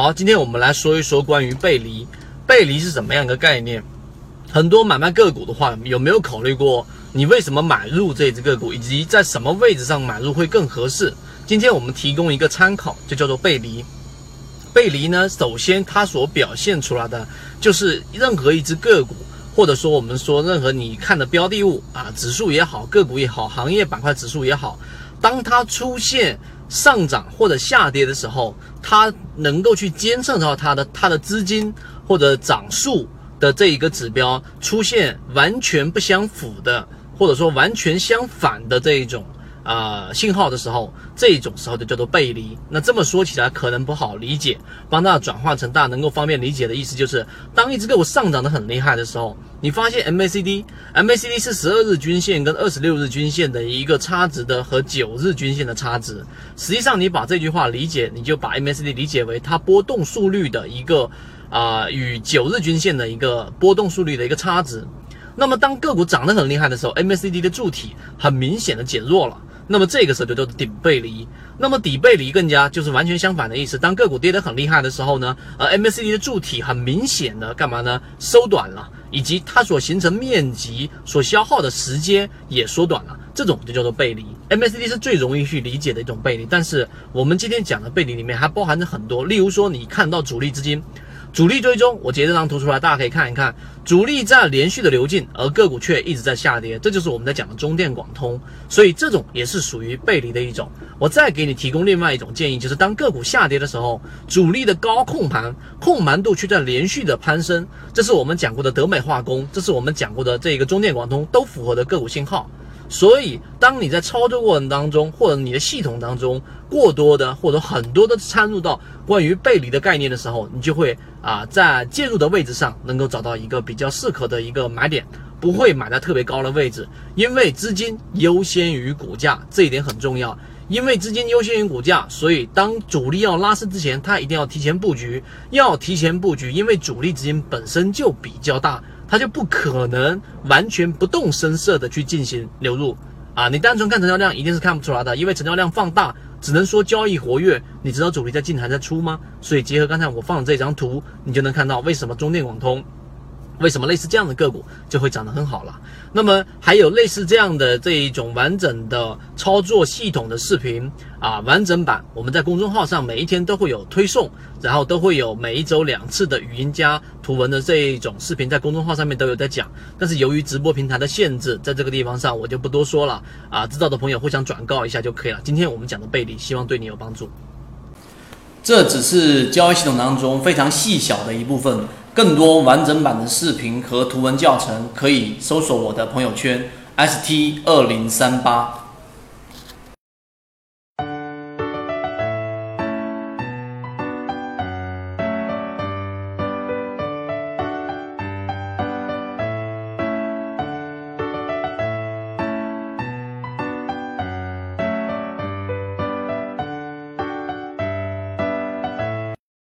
好，今天我们来说一说关于背离，背离是怎么样一个概念？很多买卖个股的话，有没有考虑过你为什么买入这只个股，以及在什么位置上买入会更合适？今天我们提供一个参考，就叫做背离。背离呢，首先它所表现出来的就是任何一只个股，或者说我们说任何你看的标的物啊，指数也好，个股也好，行业板块指数也好，当它出现上涨或者下跌的时候，它能够去监测到它的它的资金或者涨速。的这一个指标出现完全不相符的，或者说完全相反的这一种啊信号的时候，这种时候就叫做背离。那这么说起来可能不好理解，帮大家转化成大家能够方便理解的意思，就是当一只个股上涨的很厉害的时候，你发现 MACD，MACD 是十二日均线跟二十六日均线的一个差值的和九日均线的差值。实际上你把这句话理解，你就把 MACD 理解为它波动速率的一个。啊，与九日均线的一个波动速率的一个差值。那么，当个股涨得很厉害的时候，MACD 的柱体很明显的减弱了。那么这个时候就叫做顶背离。那么底背离更加就是完全相反的意思。当个股跌得很厉害的时候呢，呃，MACD 的柱体很明显的干嘛呢？缩短了，以及它所形成面积所消耗的时间也缩短了。这种就叫做背离。MACD 是最容易去理解的一种背离。但是我们今天讲的背离里面还包含着很多，例如说你看到主力资金。主力追踪，我截这张图出来，大家可以看一看，主力在连续的流进，而个股却一直在下跌，这就是我们在讲的中电广通，所以这种也是属于背离的一种。我再给你提供另外一种建议，就是当个股下跌的时候，主力的高控盘控盘度却在连续的攀升，这是我们讲过的德美化工，这是我们讲过的这个中电广通都符合的个股信号。所以，当你在操作过程当中，或者你的系统当中过多的或者很多的掺入到关于背离的概念的时候，你就会啊在介入的位置上能够找到一个比较适合的一个买点，不会买在特别高的位置，因为资金优先于股价，这一点很重要。因为资金优先于股价，所以当主力要拉升之前，它一定要提前布局，要提前布局，因为主力资金本身就比较大。它就不可能完全不动声色的去进行流入啊！你单纯看成交量一定是看不出来的，因为成交量放大只能说交易活跃，你知道主力在进还在出吗？所以结合刚才我放的这张图，你就能看到为什么中电广通。为什么类似这样的个股就会涨得很好了？那么还有类似这样的这一种完整的操作系统的视频啊，完整版我们在公众号上每一天都会有推送，然后都会有每一周两次的语音加图文的这一种视频在公众号上面都有在讲。但是由于直播平台的限制，在这个地方上我就不多说了啊，知道的朋友互相转告一下就可以了。今天我们讲的背离，希望对你有帮助。这只是交易系统当中非常细小的一部分。更多完整版的视频和图文教程，可以搜索我的朋友圈 ST 二零三八。